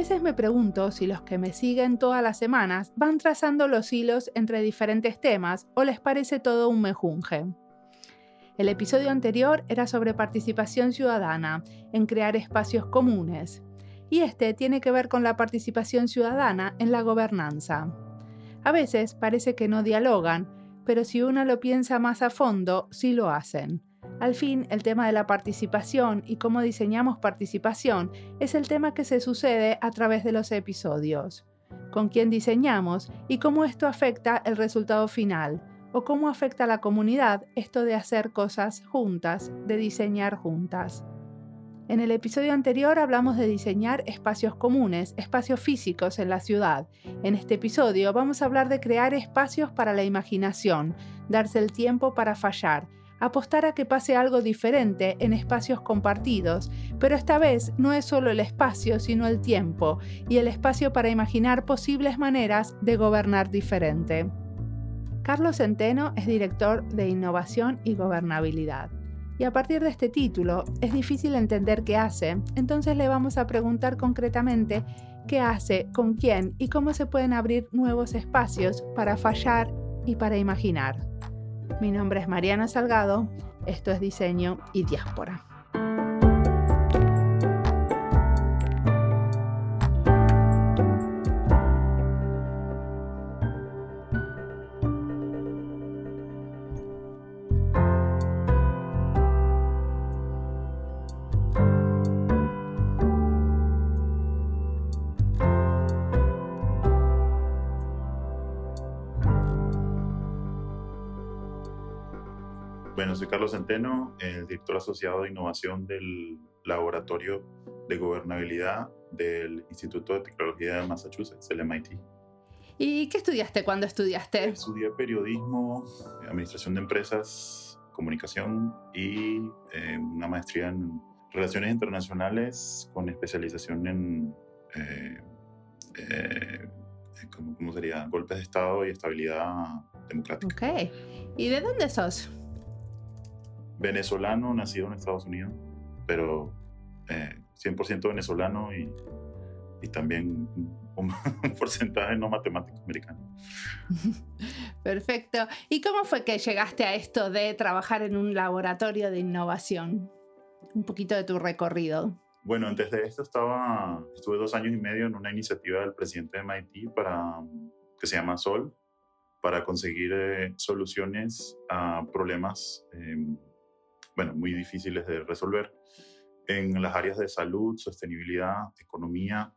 veces me pregunto si los que me siguen todas las semanas van trazando los hilos entre diferentes temas o les parece todo un mejunje. El episodio anterior era sobre participación ciudadana, en crear espacios comunes, y este tiene que ver con la participación ciudadana en la gobernanza. A veces parece que no dialogan, pero si uno lo piensa más a fondo, sí lo hacen. Al fin, el tema de la participación y cómo diseñamos participación es el tema que se sucede a través de los episodios. Con quién diseñamos y cómo esto afecta el resultado final, o cómo afecta a la comunidad esto de hacer cosas juntas, de diseñar juntas. En el episodio anterior hablamos de diseñar espacios comunes, espacios físicos en la ciudad. En este episodio vamos a hablar de crear espacios para la imaginación, darse el tiempo para fallar, apostar a que pase algo diferente en espacios compartidos, pero esta vez no es solo el espacio, sino el tiempo, y el espacio para imaginar posibles maneras de gobernar diferente. Carlos Centeno es director de Innovación y Gobernabilidad y a partir de este título es difícil entender qué hace, entonces le vamos a preguntar concretamente qué hace, con quién y cómo se pueden abrir nuevos espacios para fallar y para imaginar. Mi nombre es Mariana Salgado, esto es Diseño y Diáspora. Soy Carlos Centeno, el director asociado de innovación del Laboratorio de Gobernabilidad del Instituto de Tecnología de Massachusetts, el MIT. ¿Y qué estudiaste cuando estudiaste? Estudié periodismo, administración de empresas, comunicación y eh, una maestría en relaciones internacionales con especialización en, eh, eh, ¿cómo, sería? Golpes de Estado y estabilidad democrática. Ok. ¿Y de dónde sos? Venezolano nacido en Estados Unidos, pero 100% eh, venezolano y, y también un, porcentaje no matemático americano. Perfecto. ¿Y cómo fue que llegaste a esto de trabajar en un laboratorio de innovación? Un poquito de tu recorrido. Bueno, antes de esto estaba, estuve dos años y medio en una iniciativa del presidente de MIT para, que se llama SOL, para conseguir eh, soluciones a problemas em, bueno, muy difíciles de resolver en las áreas de salud, sostenibilidad, economía.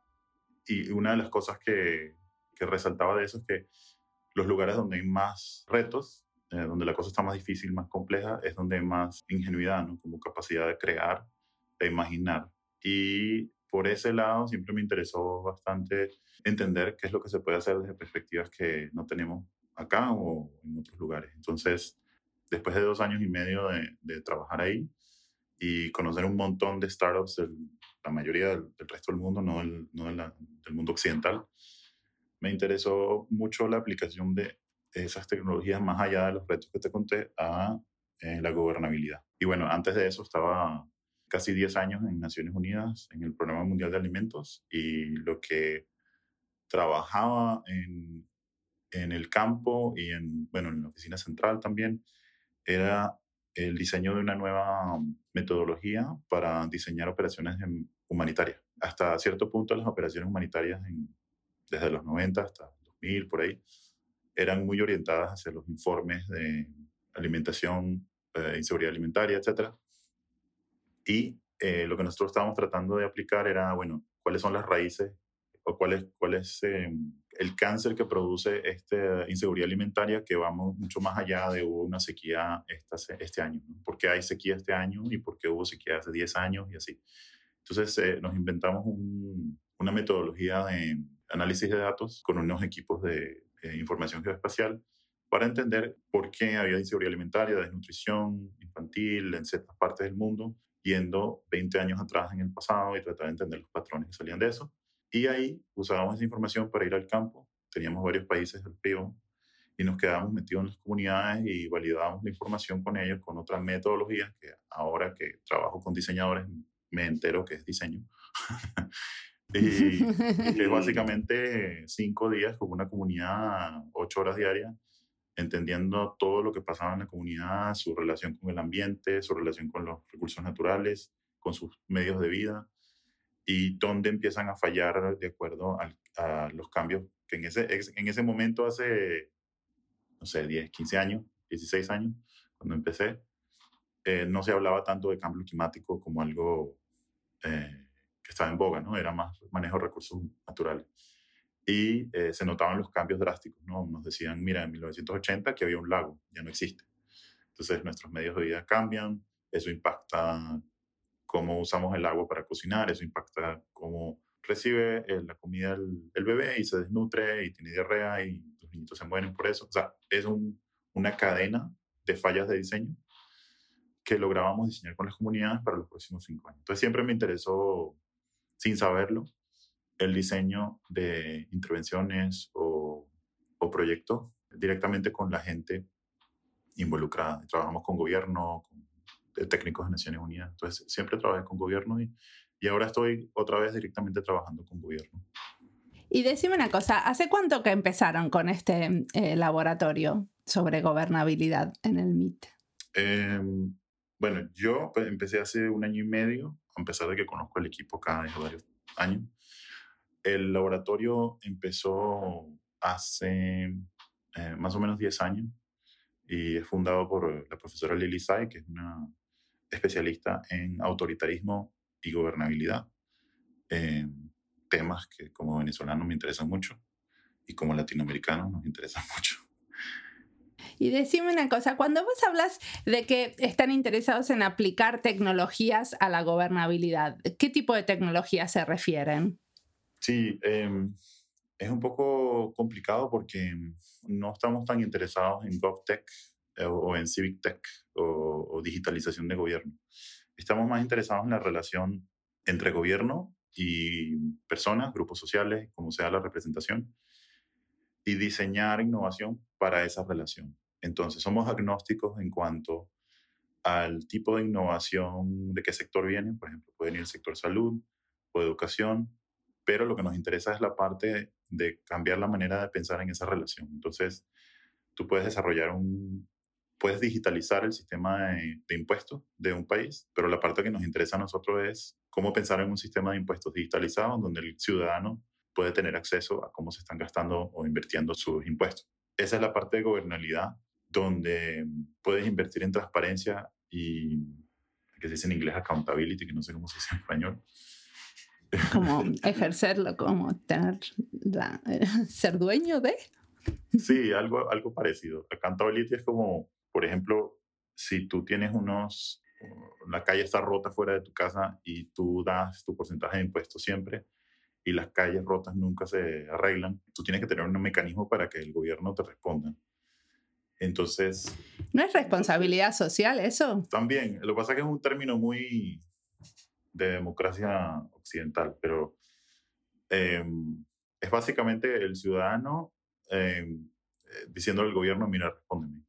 Y una de las cosas que, que resaltaba de eso es que los lugares donde hay más retos, eh, donde la cosa está más difícil, más compleja, es donde hay más ingenuidad, ¿no? como capacidad de crear, de imaginar. Y por ese lado siempre me interesó bastante entender qué es lo que se puede hacer desde perspectivas que no tenemos acá o en otros lugares. Entonces, después de dos años y medio de, trabajar ahí y conocer un montón de startups, de la mayoría del, resto del mundo, no, del, no del mundo occidental, me interesó mucho la aplicación de esas tecnologías más allá de los retos que te conté a eh, la gobernabilidad. Y bueno, antes de eso estaba casi 10 años en Naciones Unidas, en el Programa Mundial de Alimentos, y lo que trabajaba en, en el campo y en, bueno, en la oficina central también, era el diseño de una nueva metodología para diseñar operaciones humanitarias. Hasta cierto punto las operaciones humanitarias, desde los 90 hasta 2000, por ahí, eran muy orientadas hacia los informes de alimentación, eh, inseguridad alimentaria, etc. Y eh, lo que nosotros estábamos tratando de aplicar era, bueno, cuáles son las raíces o cuál es, em, el cáncer que produce esta inseguridad alimentaria que vamos mucho más allá de hubo una sequía este año. ¿no? ¿Por qué hay sequía este año y por qué hubo sequía hace 10 años y así? Entonces eh, nos inventamos una metodología de análisis de datos con unos equipos de información geoespacial para entender por qué había inseguridad alimentaria, desnutrición infantil en ciertas partes del mundo, yendo 20 años atrás en el pasado y tratar de entender los patrones que salían de eso y ahí usábamos esa información para ir al campo. Teníamos varios países del PIO y nos quedábamos metidos en las comunidades y validábamos la información con ellos con otras metodologías que ahora que trabajo con diseñadores me entero que es diseño. Y, es básicamente cinco días con una comunidad, ocho horas diarias, entendiendo todo lo que pasaba en la comunidad, su relación con el ambiente, su relación con los recursos naturales, con sus medios de vida y dónde empiezan a fallar de acuerdo a, los cambios que en ese, en ese momento hace, no sé, 10, 15 años, 16 años, cuando empecé, eh, no se hablaba tanto de cambio climático como algo eh, que estaba en boga, ¿no? Era más manejo de recursos naturales. Y eh, se notaban los cambios drásticos, ¿no? Nos decían, mira, en 1980 que había un lago, ya no existe. Entonces nuestros medios de vida cambian, eso impacta cómo usamos el agua para cocinar, eso impacta cómo recibe eh, la comida el, bebé y se desnutre y tiene diarrea y los niños se mueren por eso. O sea, es una cadena de fallas de diseño que lográbamos diseñar con las comunidades para los próximos cinco años. Entonces siempre me interesó, sin saberlo, el diseño de intervenciones o, o proyectos directamente con la gente involucrada. Trabajamos con gobierno, con de técnicos de Naciones Unidas. Entonces, siempre trabajé con gobierno y, y ahora estoy otra vez directamente trabajando con gobierno. Y decime una cosa, ¿hace cuánto que empezaron con este eh, laboratorio sobre gobernabilidad en el MIT? Em, bueno, yo pues, empecé hace un año y medio, a pesar de que conozco el equipo acá desde varios años. El laboratorio empezó hace eh, más o menos 10 años y es fundado por la profesora Lili Sai, que es una especialista en autoritarismo y gobernabilidad, temas que como venezolano me interesan mucho y como latinoamericano nos interesan mucho. Y decime una cosa, cuando vos hablas de que están interesados en aplicar tecnologías a la gobernabilidad, ¿qué tipo de tecnologías se refieren? Sí, em, es un poco complicado porque no estamos tan interesados en GovTech eh, o en Civic Tech o, digitalización de gobierno. Estamos más interesados en la relación entre gobierno y personas, grupos sociales, como sea la representación, y diseñar innovación para esa relación. Entonces, somos agnósticos en cuanto al tipo de innovación, de qué sector viene, por ejemplo, puede venir el sector salud o educación, pero lo que nos interesa es la parte de cambiar la manera de pensar en esa relación. Entonces, tú puedes desarrollar un, puedes digitalizar el sistema de, impuestos de un país, pero la parte que nos interesa a nosotros es cómo pensar en un sistema de impuestos digitalizado donde el ciudadano puede tener acceso a cómo se están gastando o invirtiendo sus impuestos. Esa es la parte de gobernabilidad donde puedes invertir en transparencia y, que se dice en inglés accountability, que no sé cómo se dice en español. Como ejercerlo, como tener la, ser dueño de. Sí, algo, algo parecido. Accountability es como por ejemplo, si tú tienes unos, la calle está rota fuera de tu casa y tú das tu porcentaje de impuestos siempre y las calles rotas nunca se arreglan, tú tienes que tener un mecanismo para que el gobierno te responda. Entonces... ¿No es responsabilidad social eso? También. Lo que pasa es que es un término muy de democracia occidental, pero em, es básicamente el ciudadano eh, diciendo al gobierno, mira, respóndeme.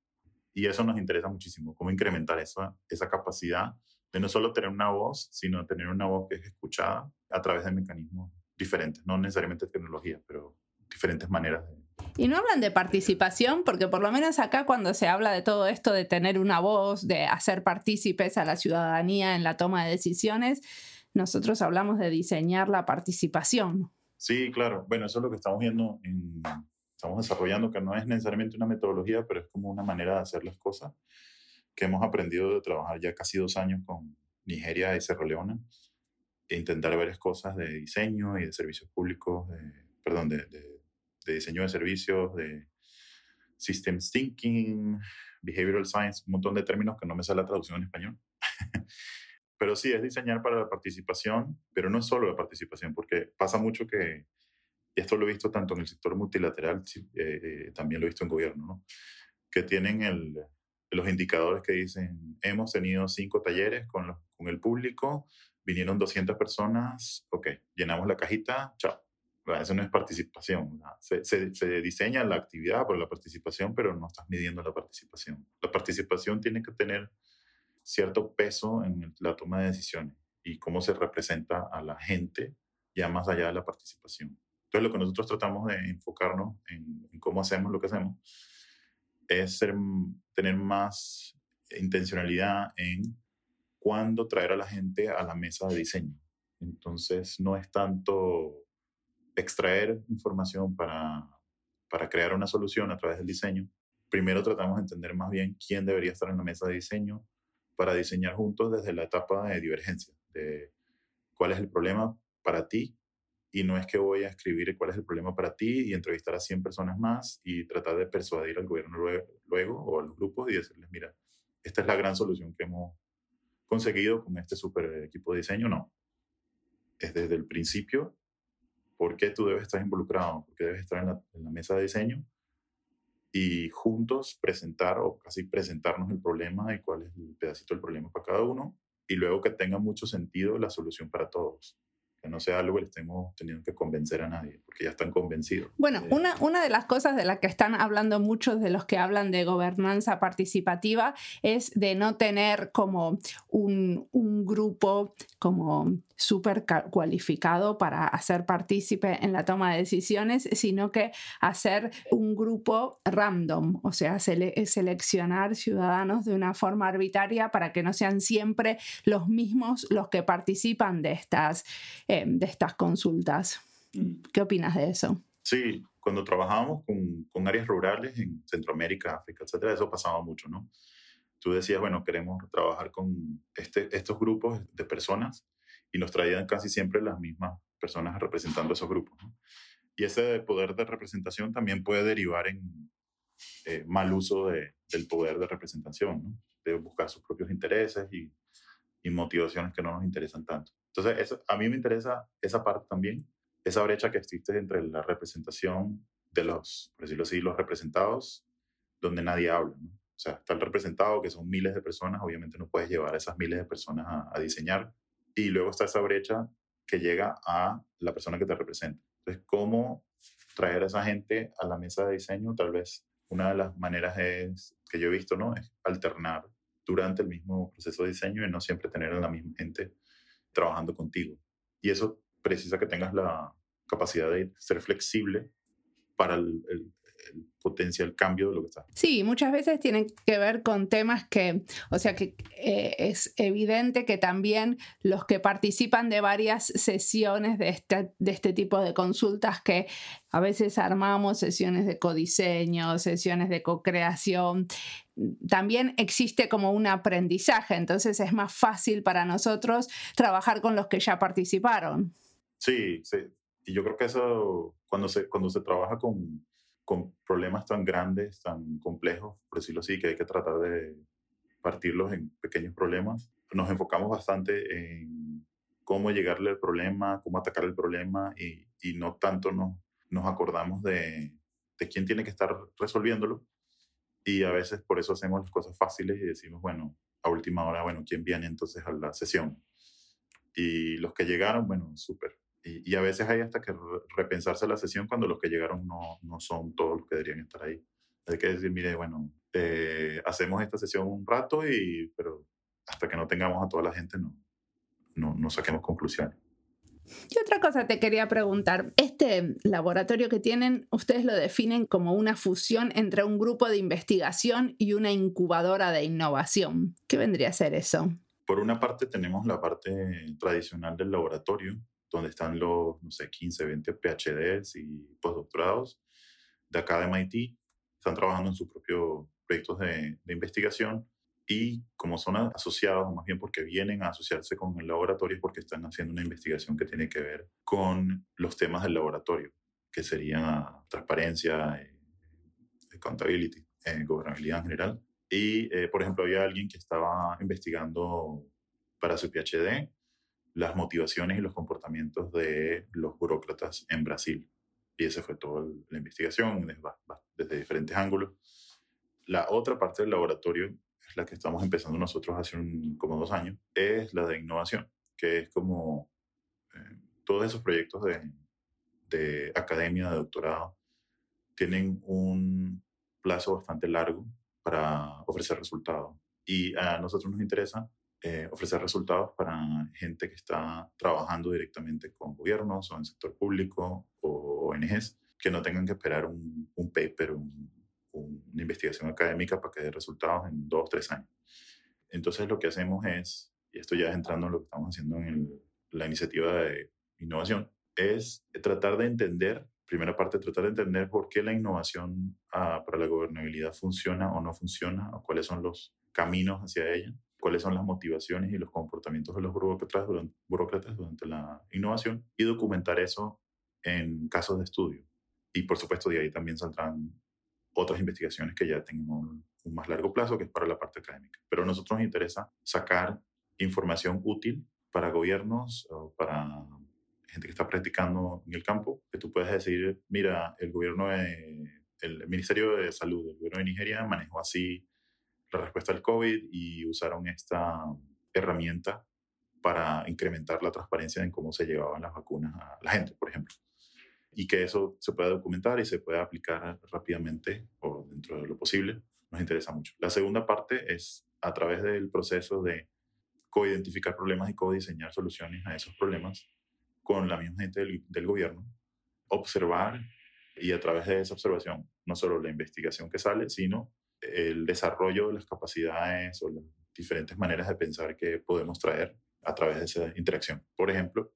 Y eso nos interesa muchísimo, cómo incrementar esa, esa capacidad de no solo tener una voz, sino tener una voz que es escuchada a través de mecanismos diferentes, no necesariamente tecnología, pero diferentes maneras de... Y no hablan de participación, porque por lo menos acá cuando se habla de todo esto de tener una voz, de hacer partícipes a la ciudadanía en la toma de decisiones, nosotros hablamos de diseñar la participación. Sí, claro. Bueno, eso es lo que estamos viendo en, estamos desarrollando, que no es necesariamente una metodología, pero es como una manera de hacer las cosas que hemos aprendido de trabajar ya casi dos años con Nigeria y Sierra Leona e intentar varias cosas de diseño y de servicios públicos, de, perdón, de, de, de diseño de servicios, de systems thinking, behavioral science, un montón de términos que no me sale la traducción en español. pero sí, es diseñar para la participación, pero no es solo la participación, porque pasa mucho que y esto lo he visto tanto en el sector multilateral, eh, eh, también lo he visto en gobierno, ¿no? que tienen el, los indicadores que dicen, hemos tenido cinco talleres con, los, con el público, vinieron 200 personas, ok, llenamos la cajita, chao. Eso no es participación. Se, se, se, diseña la actividad por la participación, pero no estás midiendo la participación. La participación tiene que tener cierto peso en la toma de decisiones y cómo se representa a la gente ya más allá de la participación. Entonces, lo que nosotros tratamos de enfocarnos en, cómo hacemos lo que hacemos es tener más intencionalidad en cuándo traer a la gente a la mesa de diseño. Entonces, no es tanto extraer información para, para crear una solución a través del diseño. Primero tratamos de entender más bien quién debería estar en la mesa de diseño para diseñar juntos desde la etapa de divergencia, de cuál es el problema para ti y no es que voy a escribir cuál es el problema para ti y entrevistar a 100 personas más y tratar de persuadir al gobierno luego, o a los grupos y decirles, mira, esta es la gran solución que hemos conseguido con este super equipo de diseño. No, es desde el principio por qué tú debes estar involucrado, por qué debes estar en la, en la mesa de diseño y juntos presentar o casi presentarnos el problema y cuál es el pedacito del problema para cada uno y luego que tenga mucho sentido la solución para todos que no sea algo que le estemos teniendo que convencer a nadie, porque ya están convencidos. Bueno, una, una de las cosas de las que están hablando muchos de los que hablan de gobernanza participativa es de no tener como un, un grupo como súper cualificado para hacer partícipe en la toma de decisiones, sino que hacer un grupo random, o sea, seleccionar ciudadanos de una forma arbitraria para que no sean siempre los mismos los que participan de estas, eh, de estas consultas. Mm. ¿Qué opinas de eso? Sí, cuando trabajábamos con, con áreas rurales en Centroamérica, África, etcétera, eso pasaba mucho, ¿no? Tú decías, bueno, queremos trabajar con este, estos grupos de personas y nos traían casi siempre las mismas personas representando esos grupos. Y ese poder de representación también puede derivar en eh, mal uso de, del poder de representación, ¿no? de buscar sus propios intereses y, y, motivaciones que no nos interesan tanto. Entonces, a mí me interesa esa parte también, esa brecha que existe entre la representación de los, por decirlo así, los representados, donde nadie habla. ¿no? O sea, está el representado, que son miles de personas, obviamente no puedes llevar a esas miles de personas a, a diseñar y luego está esa brecha que llega a la persona que te representa. Entonces, ¿cómo traer a esa gente a la mesa de diseño? Tal vez una de las maneras es, que yo he visto, ¿no? Es alternar durante el mismo proceso de diseño y no siempre tener a la misma gente trabajando contigo. Y eso precisa que tengas la capacidad de ser flexible para el, el potencial cambio de lo que está. Sí, muchas veces tienen que ver con temas que, o sea, que eh, es evidente que también los que participan de varias sesiones de este, de este tipo de consultas que a veces armamos sesiones de codiseño, sesiones de co-creación, también existe como un aprendizaje, entonces es más fácil para nosotros trabajar con los que ya participaron. Sí, sí. Y yo creo que eso, cuando se, cuando se trabaja con, con problemas tan grandes, tan complejos, por decirlo así, que hay que tratar de partirlos en pequeños problemas. Nos enfocamos bastante en cómo llegarle al problema, cómo atacar el problema y, y no tanto nos, nos acordamos de, de, quién tiene que estar resolviéndolo. Y a veces por eso hacemos las cosas fáciles y decimos, bueno, a última hora, bueno, ¿quién viene entonces a la sesión? Y los que llegaron, bueno, súper. Y, a veces hay hasta que repensarse la sesión cuando los que llegaron no, no son todos los que deberían estar ahí. Hay que decir, mire, bueno, eh, hacemos esta sesión un rato, y, pero hasta que no tengamos a toda la gente no, no, no saquemos conclusiones. Y otra cosa te quería preguntar, este laboratorio que tienen, ustedes lo definen como una fusión entre un grupo de investigación y una incubadora de innovación. ¿Qué vendría a ser eso? Por una parte tenemos la parte tradicional del laboratorio, donde están los, no sé, 15, 20 PhDs y postdoctorados de acá de MIT. Están trabajando en sus propios proyectos de, de investigación y como son asociados, más bien porque vienen a asociarse con el laboratorio, es porque están haciendo una investigación que tiene que ver con los temas del laboratorio, que serían transparencia, eh, accountability, eh, gobernabilidad en general. Y, eh, por ejemplo, había alguien que estaba investigando para su PhD las motivaciones y los comportamientos de los burócratas en Brasil. Y esa fue toda la investigación desde diferentes ángulos. La otra parte del laboratorio es la que estamos empezando nosotros hace como dos años, es la de innovación, que es como eh, todos esos proyectos de, de academia, de doctorado, tienen un plazo bastante largo para ofrecer resultados. Y a nosotros nos interesa eh, ofrecer resultados para gente que está trabajando directamente con gobiernos o en sector público o ONGs, que no tengan que esperar un, un paper, un, una investigación académica para que dé resultados en dos tres años. Entonces lo que hacemos es, y esto ya es entrando en lo que estamos haciendo en la iniciativa de innovación, es tratar de entender, primera parte, tratar de entender por qué la innovación ah, para la gobernabilidad funciona o no funciona, o cuáles son los caminos hacia ella, cuáles son las motivaciones y los comportamientos de los burócratas durante, burócratas durante la innovación y documentar eso en casos de estudio. Y por supuesto de ahí también saldrán otras investigaciones que ya tengan un, más largo plazo, que es para la parte académica. Pero a nosotros nos interesa sacar información útil para gobiernos o para gente que está practicando en el campo, que tú puedes decir, mira, el gobierno, de, el Ministerio de Salud del gobierno de Nigeria manejó así la respuesta al COVID y usaron esta herramienta para incrementar la transparencia en cómo se llevaban las vacunas a la gente, por ejemplo y que eso se pueda documentar y se pueda aplicar rápidamente o dentro de lo posible, nos interesa mucho. La segunda parte es a través del proceso de co-identificar problemas y co-diseñar soluciones a esos problemas con la misma gente del, del, gobierno, observar y a través de esa observación, no solo la investigación que sale, sino el desarrollo de las capacidades o las diferentes maneras de pensar que podemos traer a través de esa interacción. Por ejemplo,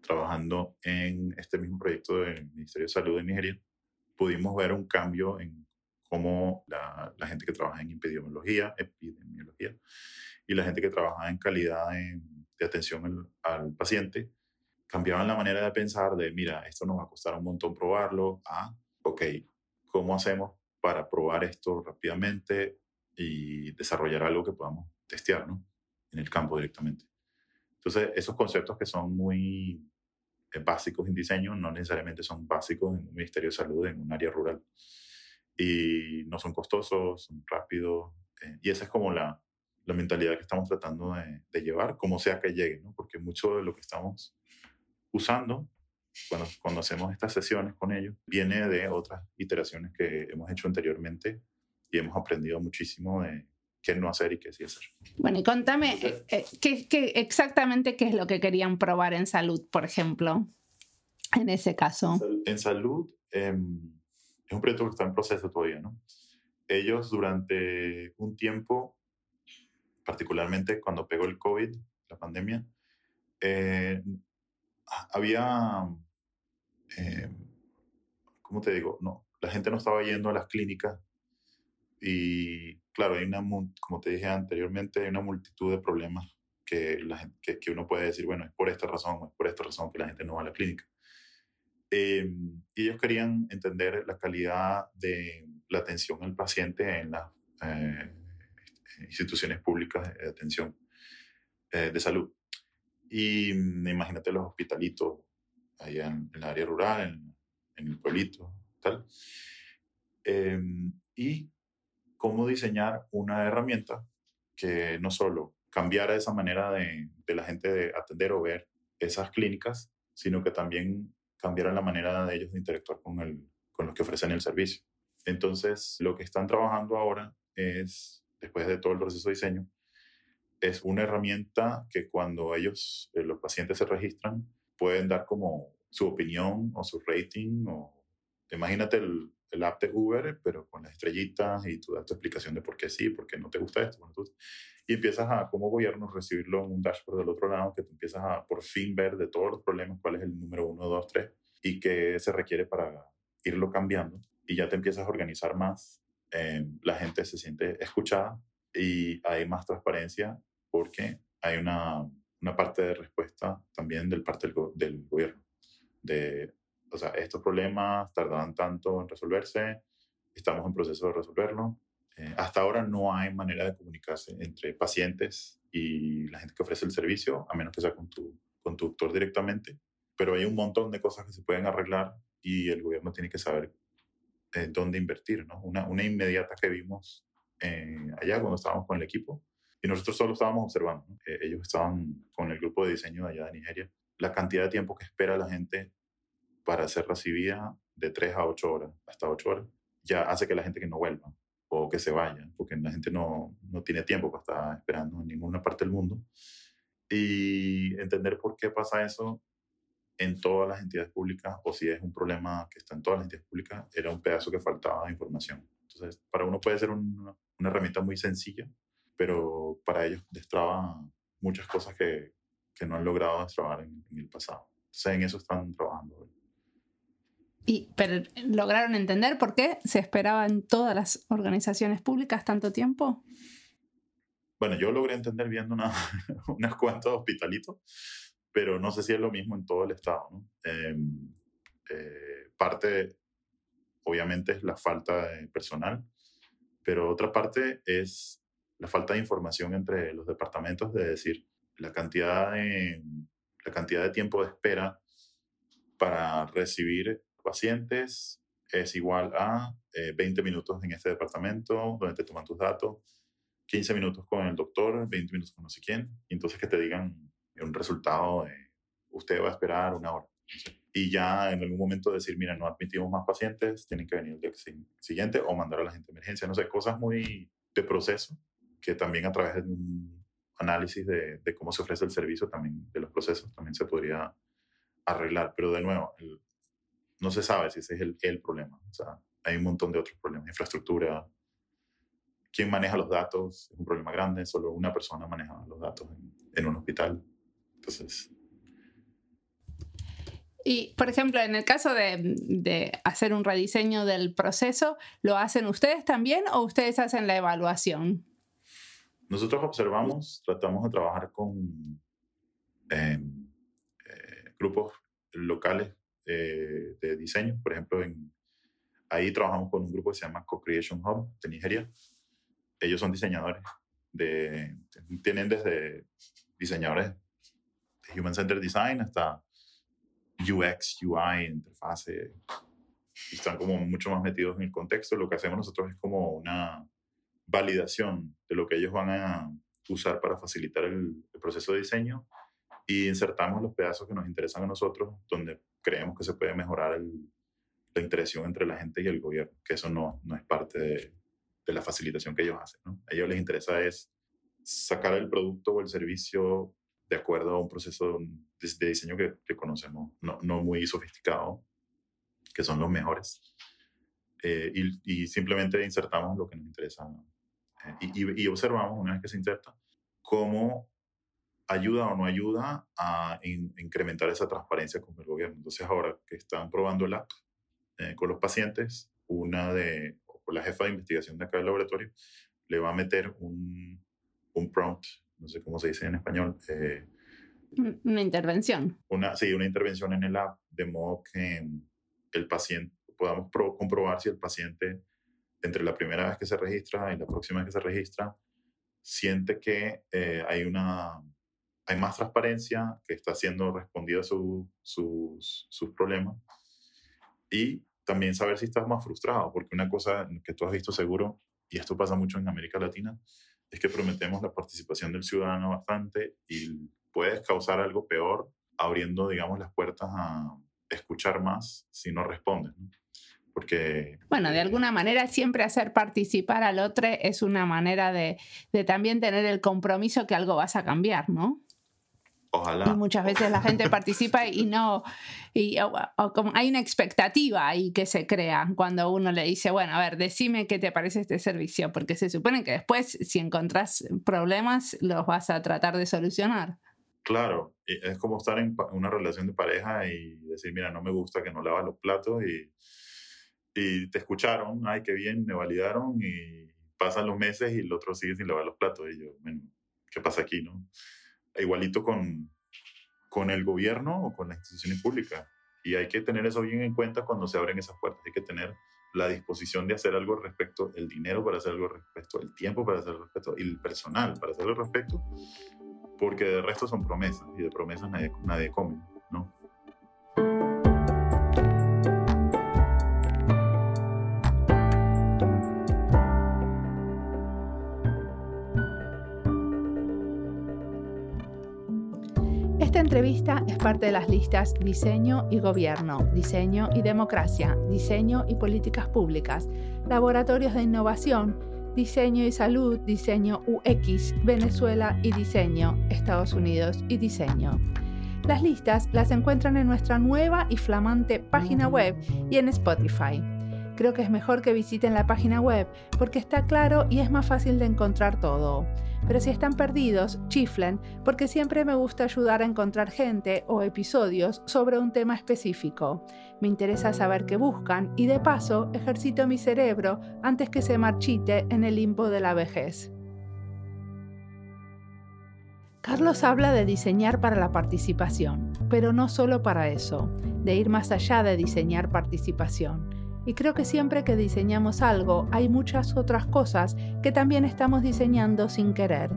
trabajando en este mismo proyecto del Ministerio de Salud de Nigeria, pudimos ver un cambio en cómo la, gente que trabaja en epidemiología, epidemiología y la gente que trabaja en calidad de atención al, paciente cambiaban la manera de pensar de, mira, esto nos va a costar un montón probarlo, a, ok, ¿cómo hacemos para probar esto rápidamente y desarrollar algo que podamos testear ¿no? en el campo directamente? Entonces, esos conceptos que son muy eh, básicos en diseño no necesariamente son básicos en un Ministerio de Salud en un área rural. Y no son costosos, son rápidos. Eh, y esa es como la, la mentalidad que estamos tratando de, de, llevar, como sea que llegue, ¿no? porque mucho de lo que estamos usando cuando, cuando hacemos estas sesiones con ellos viene de otras iteraciones que hemos hecho anteriormente y hemos aprendido muchísimo de, qué no hacer y qué sí hacer. Bueno, y contame, eh, eh, ¿qué, qué, exactamente qué es lo que querían probar en salud, por ejemplo, en ese caso? En salud em, es un proyecto que está en proceso todavía, ¿no? Ellos durante un tiempo, particularmente cuando pegó el COVID, la pandemia, eh, había, ¿cómo te digo? No, la gente no estaba yendo a las clínicas y claro, hay una, como te dije anteriormente, hay una multitud de problemas que, la que, que, uno puede decir, bueno, es por esta razón es por esta razón que la gente no va a la clínica. Y ellos querían entender la calidad de la atención al paciente en las eh, instituciones públicas de atención eh, de salud. Y mm, imagínate los hospitalitos allá en, en el área rural, en, el pueblito, tal. Eh, y cómo diseñar una herramienta que no solo cambiara esa manera de, la gente de atender o ver esas clínicas, sino que también cambiara la manera de ellos de interactuar con, con los que ofrecen el servicio. Entonces, lo que están trabajando ahora es, después de todo el proceso de diseño, es una herramienta que cuando ellos, eh, los pacientes se registran, pueden dar como su opinión o su rating o imagínate el, el app de Uber, pero con las estrellitas y tú das tu explicación de por qué sí, por qué no te gusta esto. y empiezas a, como gobierno, recibirlo en un dashboard del otro lado, que tú empiezas a por fin ver de todos los problemas cuál es el número uno, dos, tres, y qué se requiere para irlo cambiando. Y ya te empiezas a organizar más, eh, la gente se siente escuchada y hay más transparencia porque hay una, una parte de respuesta también del parte del, del gobierno, de o sea, estos problemas tardarán tanto en resolverse, estamos en proceso de resolverlo. Eh, hasta ahora no hay manera de comunicarse entre pacientes y la gente que ofrece el servicio, a menos que sea con tu, con tu doctor directamente. Pero hay un montón de cosas que se pueden arreglar y el gobierno tiene que saber eh, dónde invertir. ¿no? Una, una inmediata que vimos eh, allá cuando estábamos con el equipo, y nosotros solo estábamos observando, ellos estaban con el grupo de diseño de allá de Nigeria, la cantidad de tiempo que espera la gente para ser recibida de 3 a 8 horas, hasta 8 horas, ya hace que la gente que no vuelva. o que se vaya, porque la gente no, no tiene tiempo para estar esperando en ninguna parte del mundo. Y entender por qué pasa eso en todas las entidades públicas o si es un problema que está en todas las entidades públicas, era un pedazo que faltaba de información. Entonces, para uno puede ser una, una herramienta muy sencilla, pero para ellos destraba muchas cosas que, que no han logrado destrabar en, en, el pasado. Entonces, en eso están trabajando hoy. Y, pero lograron entender por qué se esperaba en todas las organizaciones públicas tanto tiempo. Bueno, yo logré entender viendo una, unas cuantos hospitalitos, pero no sé si es lo mismo en todo el estado. ¿no? Eh, eh, parte, obviamente, es la falta de personal, pero otra parte es la falta de información entre los departamentos, de decir, la cantidad de, la cantidad de tiempo de espera para recibir pacientes es igual a 20 eh, minutos en este departamento donde te toman tus datos, 15 minutos con el doctor, 20 minutos con no sé quién, y entonces que te digan un resultado de usted va a esperar una hora. Y ya en algún momento decir, mira, no admitimos más pacientes, tienen que venir el día siguiente o mandar a la gente de emergencia, no sé, cosas muy de proceso que también a través de un análisis de, de cómo se ofrece el servicio, también de los procesos, también se podría arreglar. Pero de nuevo, el, no se sabe si ese es el, el problema. O sea, hay un montón de otros problemas. Infraestructura, quién maneja los datos, es un problema grande. Solo una persona maneja los datos en, en un hospital. Entonces... Y, por ejemplo, en el caso de, de, hacer un rediseño del proceso, ¿lo hacen ustedes también o ustedes hacen la evaluación? Nosotros observamos, tratamos de trabajar con eh, eh, grupos locales eh, de diseño. Por ejemplo, en, ahí trabajamos con un grupo que se llama Co-Creation Hub de Nigeria. Ellos son diseñadores, de, tienen desde diseñadores de Human Centered Design hasta UX, UI, interfase. Y están como mucho más metidos en el contexto. Lo que hacemos nosotros es como una validación de lo que ellos van a usar para facilitar el, el proceso de diseño y insertamos los pedazos que nos interesan a nosotros, donde creemos que se puede mejorar el, la interacción entre la gente y el gobierno, que eso no, no es parte de, de la facilitación que ellos hacen. ¿no? A ellos les interesa es sacar el producto o el servicio de acuerdo a un proceso de, de diseño que, que conocemos, no, no, muy sofisticado, que son los mejores. Eh, y, y, simplemente insertamos lo que nos interesa y, y, observamos una vez que se inserta cómo ayuda o no ayuda a in, incrementar esa transparencia con el gobierno. Entonces ahora que están probando el app eh, con los pacientes, una de, o la jefa de investigación de acá del laboratorio, le va a meter un, un prompt, no sé cómo se dice en español. Eh, una intervención. Una, sí, una intervención en el app, de modo que el paciente, podamos pro, comprobar si el paciente, entre la primera vez que se registra y la próxima vez que se registra, siente que eh, hay una hay más transparencia, que está siendo respondido a su, sus, sus problemas y también saber si estás más frustrado, porque una cosa que tú has visto seguro, y esto pasa mucho en América Latina, es que prometemos la participación del ciudadano bastante y puedes causar algo peor abriendo, digamos, las puertas a escuchar más si no respondes. Porque, bueno, de alguna manera siempre hacer participar al otro es una manera de, de también tener el compromiso que algo vas a cambiar, ¿no? Ojalá. Y muchas veces la gente participa y no, y, o, o, como hay una expectativa ahí que se crea cuando uno le dice, bueno, a ver, decime qué te parece este servicio, porque se supone que después, si encontrás problemas, los vas a tratar de solucionar. Claro, es como estar en una relación de pareja y decir, mira, no me gusta que no lavas los platos y, y te escucharon, ay, qué bien, me validaron y pasan los meses y el otro sigue sin lavar los platos y yo, bueno, ¿qué pasa aquí, no? igualito con, con el gobierno o con las instituciones públicas. Y hay que tener eso bien en cuenta cuando se abren esas puertas. Hay que tener la disposición de hacer algo respecto, el dinero para hacer algo respecto, el tiempo para hacer algo respecto el personal para hacer respecto, porque de resto son promesas y de promesas nadie, nadie come, ¿no? Entrevista es parte de las listas Diseño y Gobierno, Diseño y Democracia, Diseño y Políticas Públicas, laboratorios de innovación, diseño y salud, diseño UX, Venezuela y diseño, Estados Unidos y diseño. Las listas las encuentran en nuestra nueva y flamante página web y en Spotify. Creo que es mejor que visiten la página web porque está claro y es más fácil de encontrar todo. Pero si están perdidos, chiflen, porque siempre me gusta ayudar a encontrar gente o episodios sobre un tema específico. Me interesa saber qué buscan y de paso ejercito mi cerebro antes que se marchite en el limbo de la vejez. Carlos habla de diseñar para la participación, pero no solo para eso, de ir más allá de diseñar participación. Y creo que siempre que diseñamos algo hay muchas otras cosas que también estamos diseñando sin querer.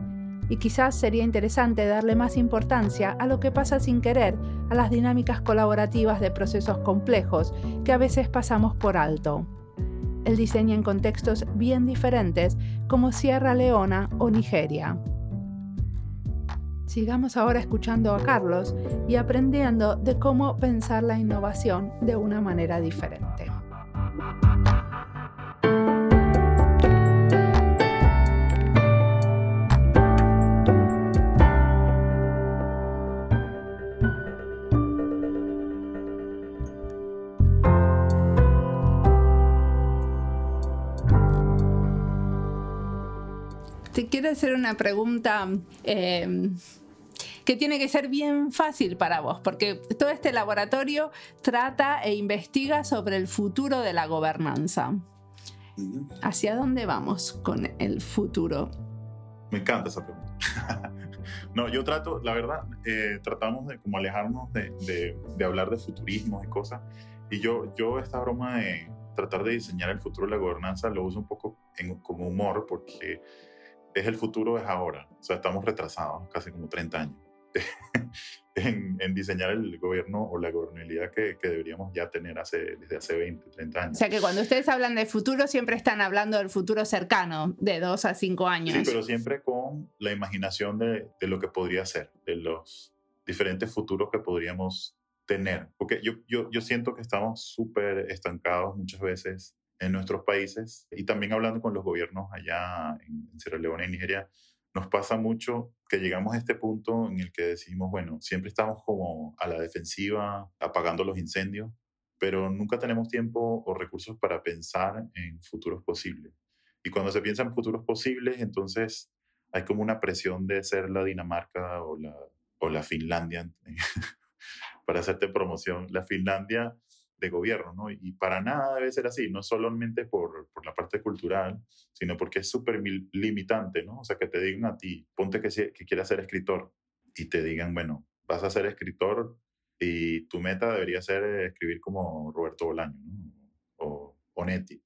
Y quizás sería interesante darle más importancia a lo que pasa sin querer, a las dinámicas colaborativas de procesos complejos que a veces pasamos por alto. El diseño en contextos bien diferentes como Sierra Leona o Nigeria. Sigamos ahora escuchando a Carlos y aprendiendo de cómo pensar la innovación de una manera diferente. Te quiero hacer una pregunta eh, que tiene que ser bien fácil para vos, porque todo este laboratorio trata e investiga sobre el futuro de la gobernanza. ¿Hacia dónde vamos con el futuro? Me encanta esa pregunta. no, yo trato, la verdad, eh, tratamos de como alejarnos de, de, hablar de futurismo y cosas. Y yo, yo esta broma de tratar de diseñar el futuro de la gobernanza lo uso un poco en, como humor porque es el futuro, es ahora. O sea, estamos retrasados casi como 30 años. en, diseñar el gobierno o la gobernabilidad que, deberíamos ya tener hace, desde hace 20, 30 años. O sea que cuando ustedes hablan de futuro, siempre están hablando del futuro cercano, de 2 a 5 años. Sí, pero siempre con la imaginación de, de lo que podría ser, de los diferentes futuros que podríamos tener. Porque yo, yo, yo siento que estamos súper estancados muchas veces en nuestros países y también hablando con los gobiernos allá en Sierra Leona y Nigeria nos pasa mucho que llegamos a este punto en el que decimos, bueno, siempre estamos como a la defensiva, apagando los incendios, pero nunca tenemos tiempo o recursos para pensar en futuros posibles. Y cuando se piensa en futuros posibles, entonces hay como una presión de ser la Dinamarca o la, o la Finlandia, para hacerte promoción. La Finlandia de gobierno, ¿no? Y para nada debe ser así, no solamente por, por la parte cultural, sino porque es súper limitante, ¿no? O sea, que te digan a ti, ponte que, que quieras ser escritor y te digan, bueno, vas a ser escritor y tu meta debería ser escribir como Roberto Bolaño, ¿no? O Onetti.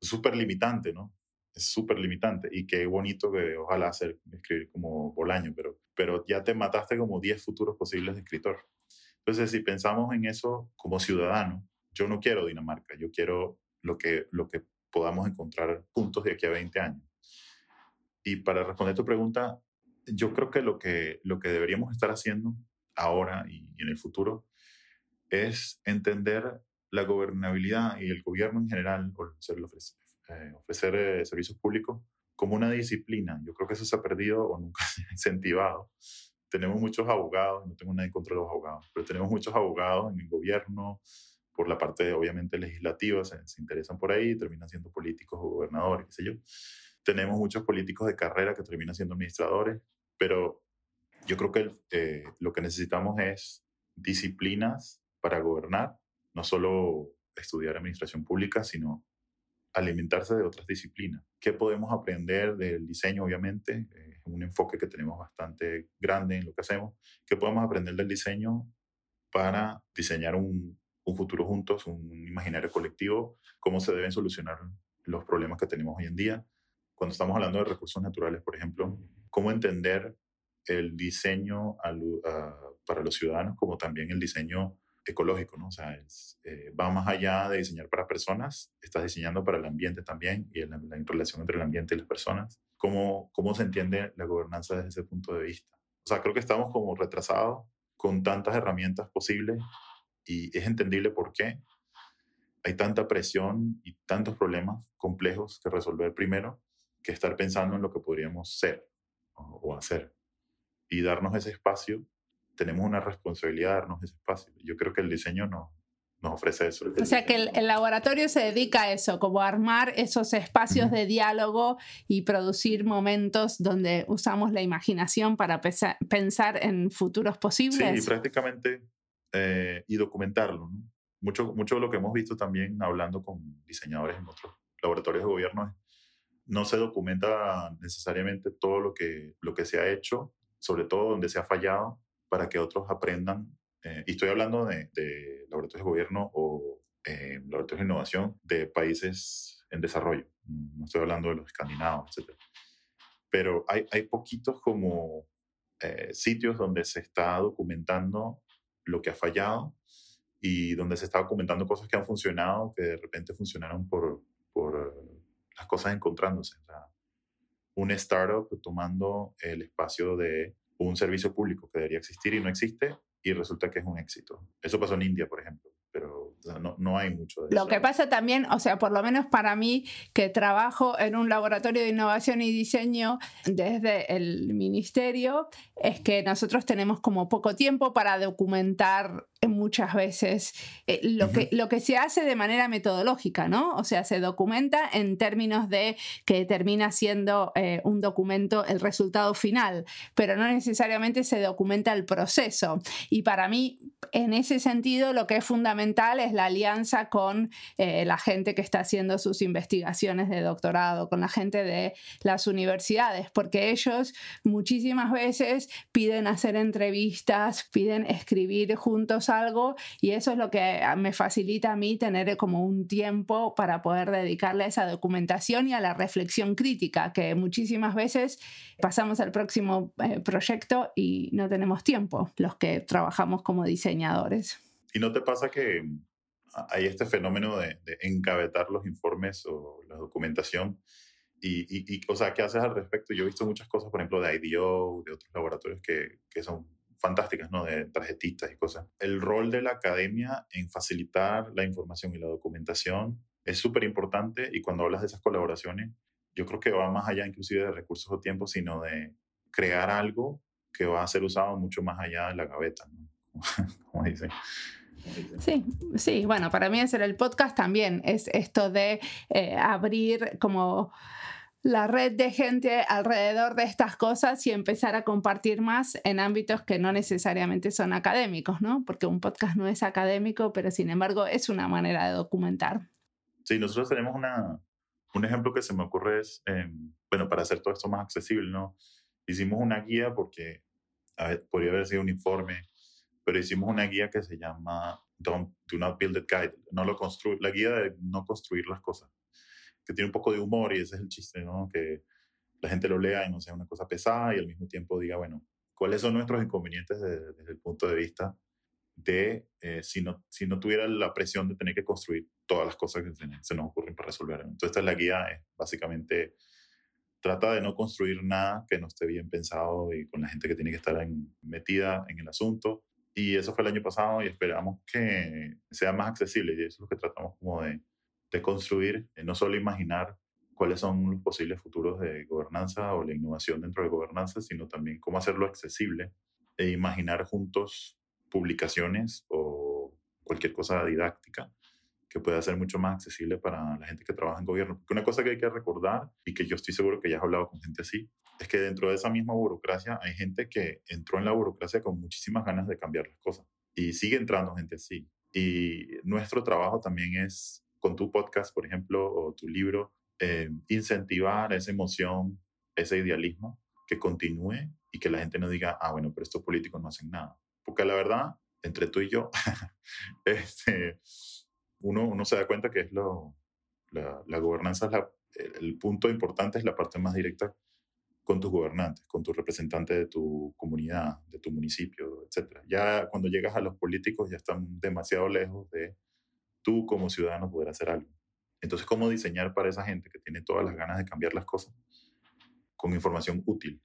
Súper limitante, ¿no? Es súper limitante. Y qué bonito que ojalá hacer, escribir como Bolaño, pero, pero ya te mataste como 10 futuros posibles de escritor. Entonces, si pensamos en eso como ciudadano, yo no quiero Dinamarca, yo quiero lo que, lo que podamos encontrar juntos de aquí a 20 años. Y para responder tu pregunta, yo creo que lo que, lo que deberíamos estar haciendo ahora y, en el futuro es entender la gobernabilidad y el gobierno en general, ofrecer, eh, ofrecer eh, servicios públicos como una disciplina. Yo creo que eso se ha perdido o nunca se ha incentivado tenemos muchos abogados, no tengo nada en contra de los abogados, pero tenemos muchos abogados en el gobierno, por la parte obviamente legislativa, se, interesan por ahí, terminan siendo políticos o gobernadores, qué sé yo. Tenemos muchos políticos de carrera que terminan siendo administradores, pero yo creo que eh, lo que necesitamos es disciplinas para gobernar, no solo estudiar administración pública, sino alimentarse de otras disciplinas. ¿Qué podemos aprender del diseño, obviamente? Es un enfoque que tenemos bastante grande en lo que hacemos. ¿Qué podemos aprender del diseño para diseñar un, un futuro juntos, un imaginario colectivo? ¿Cómo se deben solucionar los problemas que tenemos hoy en día? Cuando estamos hablando de recursos naturales, por ejemplo, ¿cómo entender el diseño para los ciudadanos como también el diseño ecológico, ¿no? O sea, eh, va más allá de diseñar para personas, estás diseñando para el ambiente también y la, la, relación entre el ambiente y las personas. ¿Cómo, ¿Cómo se entiende la gobernanza desde ese punto de vista? O sea, creo que estamos como retrasados con tantas herramientas posibles y es entendible por qué. hay tanta presión y tantos problemas complejos que resolver primero que estar pensando en lo que podríamos ser o, hacer. Y darnos ese espacio, tenemos una responsabilidad de darnos ese espacio. Yo creo que el diseño no, nos ofrece eso. O sea que el, laboratorio se dedica a eso, como a armar esos espacios de diálogo y producir momentos donde usamos la imaginación para pensar en futuros posibles. Sí, prácticamente, eh, y documentarlo. Mucho, mucho de lo que hemos visto también hablando con diseñadores en otros laboratorios de gobierno no se documenta necesariamente todo lo que, lo que se ha hecho, sobre todo donde se ha fallado, para que otros aprendan eh, y estoy hablando de, laboratorios de gobierno o eh, laboratorios de innovación de países en desarrollo. No estoy hablando de los escandinavos, etc. Pero hay, hay poquitos como eh, sitios donde se está documentando lo que ha fallado y donde se está documentando cosas que han funcionado, que de repente funcionaron por, por las cosas encontrándose. O sea, un startup tomando el espacio de un servicio público que debería existir y no existe y resulta que es un éxito. Eso pasó en India, por ejemplo, pero no, no, hay mucho de eso. Lo que pasa también, o sea, por lo menos para mí, que trabajo en un laboratorio de innovación y diseño desde el ministerio, es que nosotros tenemos como poco tiempo para documentar muchas veces eh, lo, que, lo que se hace de manera metodológica, ¿no? O sea, se documenta en términos de que termina siendo eh, un documento el resultado final, pero no necesariamente se documenta el proceso. Y para mí, en ese sentido, lo que es fundamental es la alianza con eh, la gente que está haciendo sus investigaciones de doctorado, con la gente de las universidades, porque ellos muchísimas veces piden hacer entrevistas, piden escribir juntos algo y eso es lo que me facilita a mí tener como un tiempo para poder dedicarle a esa documentación y a la reflexión crítica, que muchísimas veces pasamos al próximo eh, proyecto y no tenemos tiempo los que trabajamos como diseñadores. ¿Y no te pasa que hay este fenómeno de, de encabetar los informes o la documentación? Y, y, o sea, ¿qué haces al respecto? Yo he visto muchas cosas, por ejemplo, de IDEO, de otros laboratorios que, que son fantásticas, ¿no? De tarjetistas y cosas. El rol de la academia en facilitar la información y la documentación es súper importante y cuando hablas de esas colaboraciones, yo creo que va más allá inclusive de recursos o tiempo, sino de crear algo que va a ser usado mucho más allá de la gaveta, ¿no? Como dicen. Sí, sí, bueno, para mí hacer el podcast también es esto de eh, abrir como la red de gente alrededor de estas cosas y empezar a compartir más en ámbitos que no necesariamente son académicos, ¿no? Porque un podcast no es académico, pero sin embargo es una manera de documentar. Sí, nosotros tenemos una, un ejemplo que se me ocurre es, em, bueno, para hacer todo esto más accesible, ¿no? Hicimos una guía porque podría haber sido un informe, pero hicimos una guía que se llama Don't, Do Not Build It Guide, no lo la guía de no construir las cosas que tiene un poco de humor y ese es el chiste, ¿no? Que la gente lo lea y no sea una cosa pesada y al mismo tiempo diga, bueno, ¿cuáles son nuestros inconvenientes desde, el punto de vista de eh, si, no, si no tuviera la presión de tener que construir todas las cosas que se, nos ocurren para resolver? Entonces, esta es la guía, es básicamente trata de no construir nada que no esté bien pensado y con la gente que tiene que estar metida en el asunto. Y eso fue el año pasado y esperamos que sea más accesible y eso es lo que tratamos como de, de construir, eh, no solo imaginar cuáles son los posibles futuros de gobernanza o la innovación dentro de gobernanza, sino también cómo hacerlo accesible e imaginar juntos publicaciones o cualquier cosa didáctica que pueda ser mucho más accesible para la gente que trabaja en gobierno. Porque una cosa que hay que recordar y que yo estoy seguro que ya has hablado con gente así, es que dentro de esa misma burocracia hay gente que entró en la burocracia con muchísimas ganas de cambiar las cosas y sigue entrando gente así. Y nuestro trabajo también es con tu podcast, por ejemplo, o tu libro, eh, incentivar esa emoción, ese idealismo, que continúe y que la gente no diga, ah, bueno, pero estos políticos no hacen nada. Porque la verdad, entre tú y yo, este, uno, uno se da cuenta que es lo, la, la gobernanza, es la, el punto importante es la parte más directa con tus gobernantes, con tus representantes de tu comunidad, de tu municipio, etc. Ya cuando llegas a los políticos ya están demasiado lejos de tú como ciudadano poder hacer algo. Entonces, ¿cómo diseñar para esa gente que tiene todas las ganas de cambiar las cosas con información útil?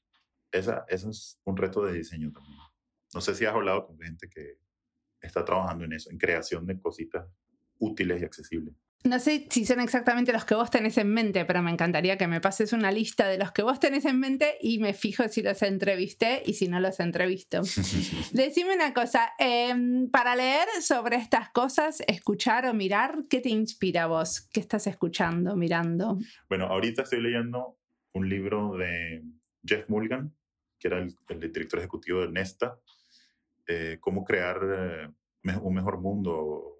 Esa, ese es un reto de diseño también. No sé si has hablado con gente que está trabajando en eso, en creación de cositas útiles y accesibles. No sé si son exactamente los que vos tenés en mente, pero me encantaría que me pases una lista de los que vos tenés en mente y me fijo si los entrevisté y si no los entrevisto. Decime una cosa, em, para leer sobre estas cosas, escuchar o mirar, ¿qué te inspira a vos? ¿Qué estás escuchando, mirando? Bueno, ahorita estoy leyendo un libro de Jeff Mulligan, que era el, director ejecutivo de Nesta, eh, cómo crear eh, un mejor mundo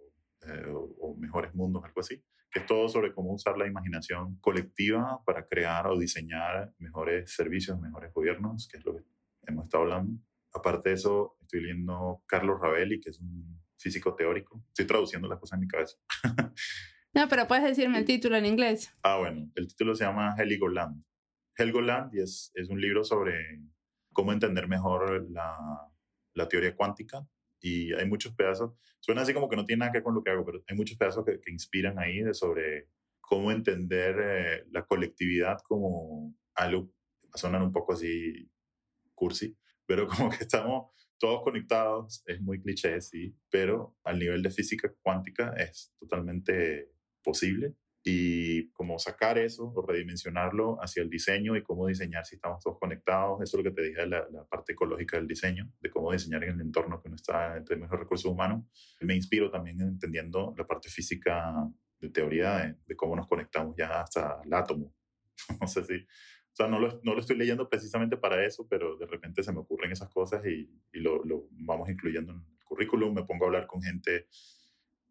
eh, o, mejores mundos, algo así, que es todo sobre cómo usar la imaginación colectiva para crear o diseñar mejores servicios, mejores gobiernos, que es lo que hemos estado hablando. Aparte de eso, estoy leyendo Carlos Ravelli, que es un físico teórico. Estoy traduciendo las cosas en mi cabeza. no, pero puedes decirme el título en inglés. Ah, bueno, el título se llama Heligoland. Helgoland y es, es un libro sobre cómo entender mejor la, la teoría cuántica y hay muchos pedazos, suena así como que no tiene nada que ver con lo que hago, pero hay muchos pedazos que, inspiran ahí de sobre cómo entender eh, la colectividad como algo, suenan un poco así cursi, pero como que estamos todos conectados, es muy cliché, sí, pero al nivel de física cuántica es totalmente posible y como sacar eso o redimensionarlo hacia el diseño y cómo diseñar si estamos todos conectados. Eso es lo que te dije de la, parte ecológica del diseño, de cómo diseñar en el entorno que no está entre mejores recursos humanos. Me inspiro también entendiendo la parte física de teoría de, cómo nos conectamos ya hasta el átomo. no sé si, o sea, no lo, no lo, estoy leyendo precisamente para eso, pero de repente se me ocurren esas cosas y, y lo, lo vamos incluyendo en el currículum. Me pongo a hablar con gente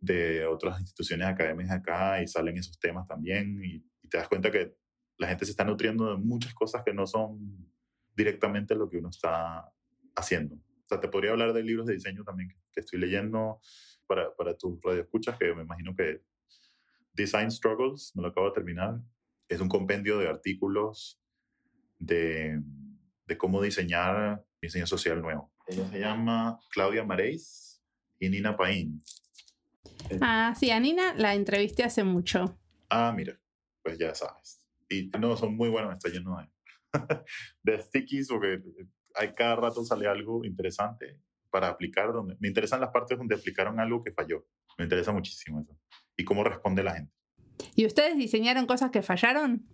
de otras instituciones académicas acá y salen esos temas también y, te das cuenta que la gente se está nutriendo de muchas cosas que no son directamente lo que uno está haciendo. O sea, te podría hablar de libros de diseño también que estoy leyendo para, para tus radioescuchas, que me imagino que Design Struggles, me lo acabo de terminar, es un compendio de artículos de, de cómo diseñar diseño social nuevo. Ella se llama Claudia Mareis y Nina Paín. Ah, sí, a Nina la entrevisté hace mucho. Ah, mira, pues ya sabes. Y no, son muy buenos, está lleno de, de stickies porque hay cada rato sale algo interesante para aplicar. Donde, me interesan las partes donde aplicaron algo que falló. Me interesa muchísimo eso. Y cómo responde la gente. ¿Y ustedes diseñaron cosas que fallaron?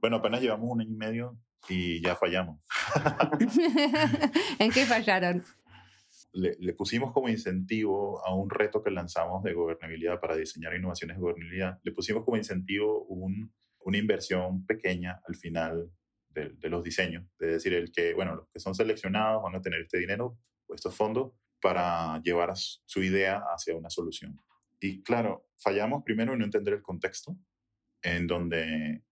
Bueno, apenas llevamos un año y medio y ya fallamos. ¿En qué fallaron? Le, pusimos como incentivo a un reto que lanzamos de gobernabilidad para diseñar innovaciones de gobernabilidad, le pusimos como incentivo un, una inversión pequeña al final de, de, los diseños. Es decir, el que, bueno, los que son seleccionados van a tener este dinero o estos fondos para llevar su idea hacia una solución. Y claro, fallamos primero en no entender el contexto, en donde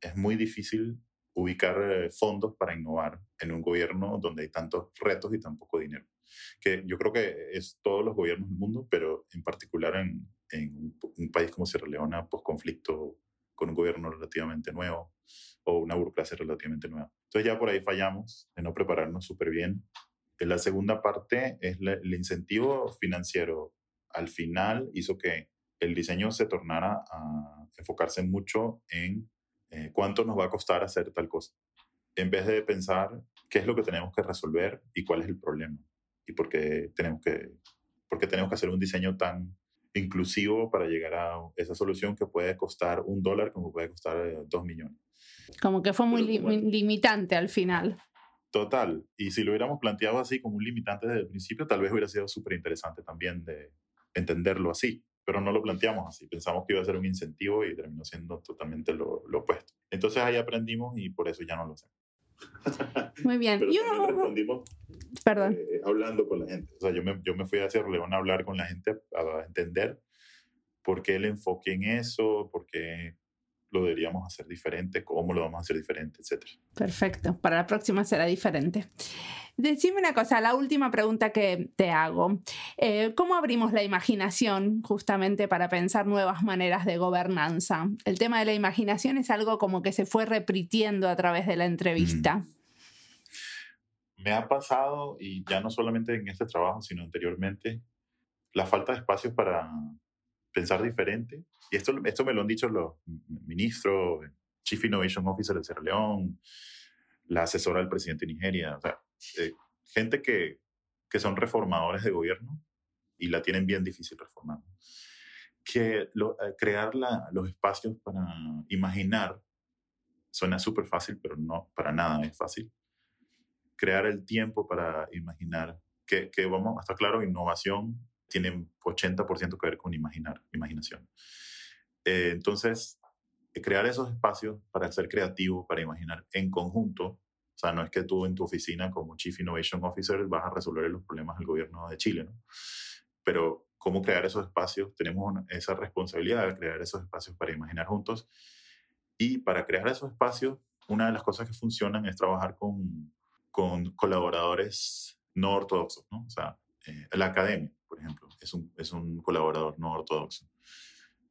es muy difícil ubicar eh, fondos para innovar en un gobierno donde hay tantos retos y tan poco dinero que yo creo que es todos los gobiernos del mundo, pero en particular en, en un, país como Sierra Leona, post-conflicto, con un gobierno relativamente nuevo o una burocracia relativamente nueva. Entonces ya por ahí fallamos de no prepararnos súper bien. La segunda parte es el incentivo financiero. Al final hizo que el diseño se tornara a enfocarse mucho en eh, cuánto nos va a costar hacer tal cosa, en vez de pensar qué es lo que tenemos que resolver y cuál es el problema y por qué tenemos que, porque tenemos que hacer un diseño tan inclusivo para llegar a esa solución que puede costar un dólar como puede costar eh, dos millones. Como que fue muy limitante al final. Total. Y si lo hubiéramos planteado así como un limitante desde el principio, tal vez hubiera sido súper interesante también de entenderlo así. Pero no lo planteamos así. Pensamos que iba a ser un incentivo y terminó siendo totalmente lo, lo opuesto. Entonces ahí aprendimos y por eso ya no lo hacemos. Muy bien. Yo respondimos Perdón. Eh, hablando con la gente. O sea, yo me, yo me fui a Sierra León a hablar con la gente, a entender por qué el enfoque en eso, por qué lo deberíamos hacer diferente, cómo lo vamos a hacer diferente, etc. Perfecto. Para la próxima será diferente. Decime una cosa, la última pregunta que te hago. Eh, ¿Cómo abrimos la imaginación justamente para pensar nuevas maneras de gobernanza? El tema de la imaginación es algo como que se fue repitiendo a través de la entrevista. Me ha pasado, y ya no solamente en este trabajo, sino anteriormente, la falta de espacios para pensar diferente. Y esto, esto me lo han dicho los ministros, Chief Innovation Officer de Sierra León, la asesora del presidente de Nigeria, o sea, eh, gente que, que son reformadores de gobierno y la tienen bien difícil reformar. que eh, crear los espacios para imaginar suena súper fácil, pero no para nada es fácil. Crear el tiempo para imaginar, que, que vamos, hasta claro, innovación tiene 80% que ver con imaginar, imaginación. Eh, entonces, crear esos espacios para ser creativo, para imaginar en conjunto, o sea, no es que tú en tu oficina como Chief Innovation Officer vas a resolver los problemas del gobierno de Chile, ¿no? Pero cómo crear esos espacios, tenemos esa responsabilidad de crear esos espacios para imaginar juntos. Y para crear esos espacios, una de las cosas que funcionan es trabajar con, con colaboradores no ortodoxos, ¿no? O sea, eh, la academia, por ejemplo, es un, es un colaborador no ortodoxo.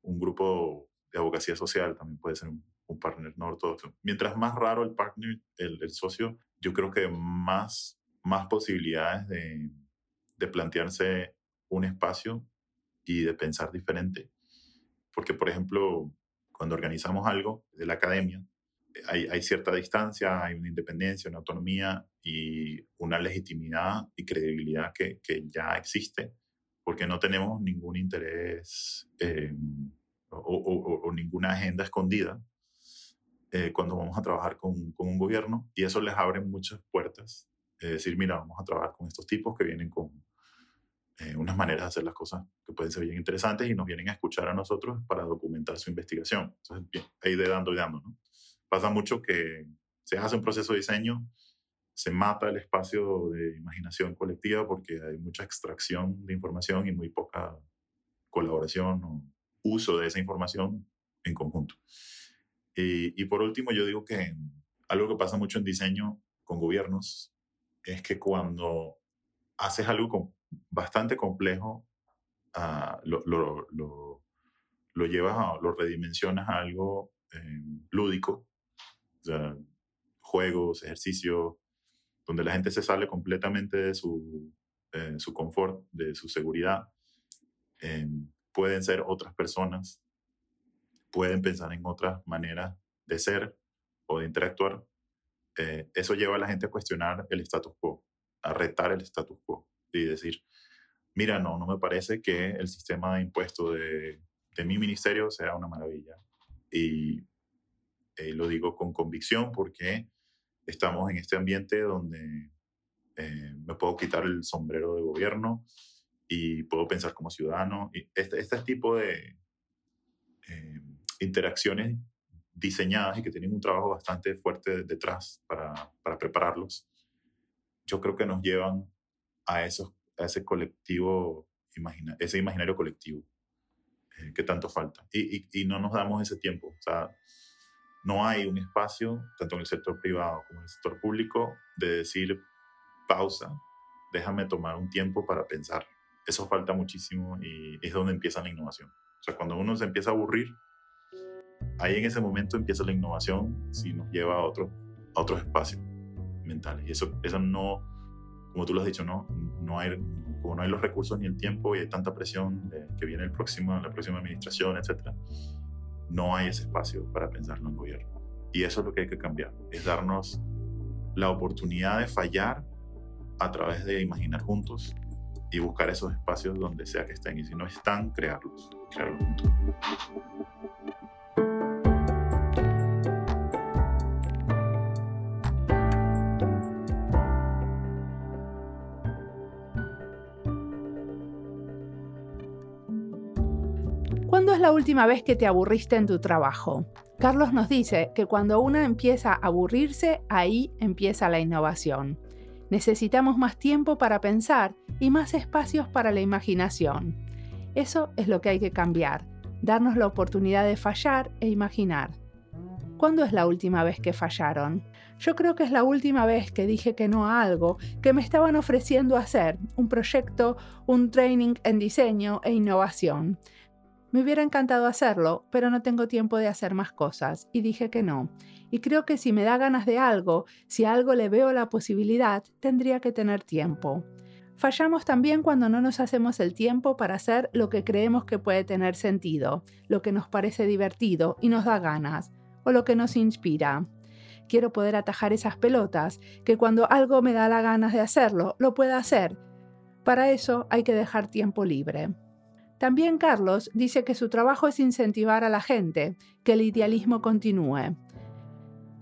Un grupo de abogacía social también puede ser un, un partner no ortodoxo. Mientras más raro el partner, el, el socio, yo creo que más, más posibilidades de, de plantearse un espacio y de pensar diferente. Porque, por ejemplo, cuando organizamos algo de la academia, hay, hay, cierta distancia, hay una independencia, una autonomía y una legitimidad y credibilidad que, que ya existe, porque no tenemos ningún interés eh, o, o, ninguna agenda escondida eh, cuando vamos a trabajar con, con, un gobierno y eso les abre muchas puertas. Es decir, mira, vamos a trabajar con estos tipos que vienen con, eh, unas maneras de hacer las cosas que pueden ser bien interesantes y nos vienen a escuchar a nosotros para documentar su investigación. Entonces, bien, ahí de dando y dando, ¿no? Pasa mucho que se hace un proceso de diseño, se mata el espacio de imaginación colectiva porque hay mucha extracción de información y muy poca colaboración o uso de esa información en conjunto. Y, por último, yo digo que algo que pasa mucho en diseño con gobiernos es que cuando haces algo con bastante complejo, uh, lo, lo, lo, llevas, a, lo redimensionas a algo eh, lúdico, juegos, ejercicios, donde la gente se sale completamente de su, eh, su confort, de su seguridad. Eh, pueden ser otras personas, pueden pensar en otras maneras de ser o de interactuar. Eh, eso lleva a la gente a cuestionar el status quo, a retar el status quo y decir, mira, no, no me parece que el sistema de impuestos de, de mi ministerio sea una maravilla. Y lo digo con convicción porque estamos en este ambiente donde eh, me puedo quitar el sombrero de gobierno y puedo pensar como ciudadano. Y este, este tipo de eh, interacciones diseñadas y que tienen un trabajo bastante fuerte detrás para, para prepararlos, yo creo que nos llevan a, esos, a ese colectivo, imagina, ese imaginario colectivo eh, que tanto falta. Y, y, y, no nos damos ese tiempo. O sea, no hay un espacio, tanto en el sector privado como en el sector público, de decir pausa, déjame tomar un tiempo para pensar. Eso falta muchísimo y es donde empieza la innovación. O sea, cuando uno se empieza a aburrir, ahí en ese momento empieza la innovación si nos lleva a, otro, a otros espacios mentales. Y eso, eso no, como tú lo has dicho, no, no hay, como no hay los recursos ni el tiempo y hay tanta presión de que viene el próximo, la próxima administración, etc., no hay ese espacio para pensarlo en gobierno. Y eso es lo que hay que cambiar, es darnos la oportunidad de fallar a través de imaginar juntos y buscar esos espacios donde sea que estén. Y si no están, crearlos, crearlos juntos. La última vez que te aburriste en tu trabajo? Carlos nos dice que cuando uno empieza a aburrirse, ahí empieza la innovación. Necesitamos más tiempo para pensar y más espacios para la imaginación. Eso es lo que hay que cambiar, darnos la oportunidad de fallar e imaginar. ¿Cuándo es la última vez que fallaron? Yo creo que es la última vez que dije que no a algo que me estaban ofreciendo hacer, un proyecto, un training en diseño e innovación. Me hubiera encantado hacerlo, pero no tengo tiempo de hacer más cosas, y dije que no. Y creo que si me da ganas de algo, si a algo le veo la posibilidad, tendría que tener tiempo. Fallamos también cuando no nos hacemos el tiempo para hacer lo que creemos que puede tener sentido, lo que nos parece divertido y nos da ganas, o lo que nos inspira. Quiero poder atajar esas pelotas, que cuando algo me da la ganas de hacerlo, lo pueda hacer. Para eso hay que dejar tiempo libre. También Carlos dice que su trabajo es incentivar a la gente, que el idealismo continúe.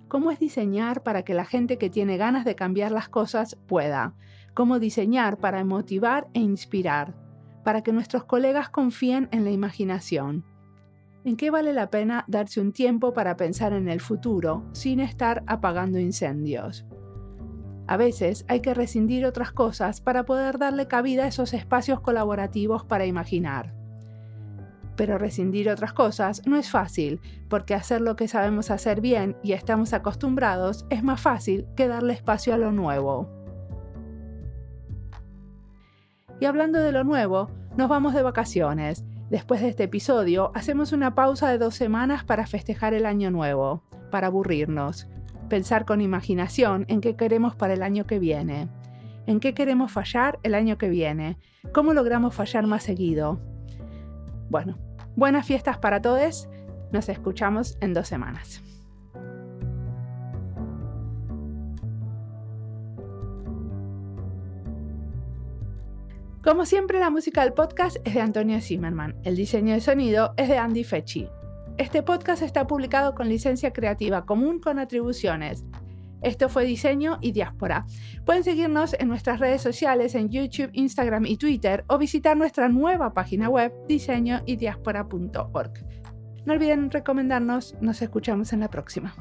¿Cómo es diseñar para que la gente que tiene ganas de cambiar las cosas pueda? ¿Cómo diseñar para motivar e inspirar? Para que nuestros colegas confíen en la imaginación. ¿En qué vale la pena darse un tiempo para pensar en el futuro sin estar apagando incendios? A veces hay que rescindir otras cosas para poder darle cabida a esos espacios colaborativos para imaginar. Pero rescindir otras cosas no es fácil, porque hacer lo que sabemos hacer bien y estamos acostumbrados es más fácil que darle espacio a lo nuevo. Y hablando de lo nuevo, nos vamos de vacaciones Después de este episodio, hacemos una pausa de dos semanas para festejar el año nuevo, para aburrirnos, pensar con imaginación en qué queremos para el año que viene, en qué queremos fallar el año que viene, cómo logramos fallar más seguido. Bueno, buenas fiestas para todos, nos escuchamos en dos semanas. Como siempre, la música del podcast es de Antonio Zimmerman. El diseño de sonido es de Andy Fechi. Este podcast está publicado con licencia creativa común con atribuciones. Esto fue Diseño y Diáspora. Pueden seguirnos en nuestras redes sociales en YouTube, Instagram y Twitter o visitar nuestra nueva página web diseñoydiaspora.org. No olviden recomendarnos, nos escuchamos en la próxima.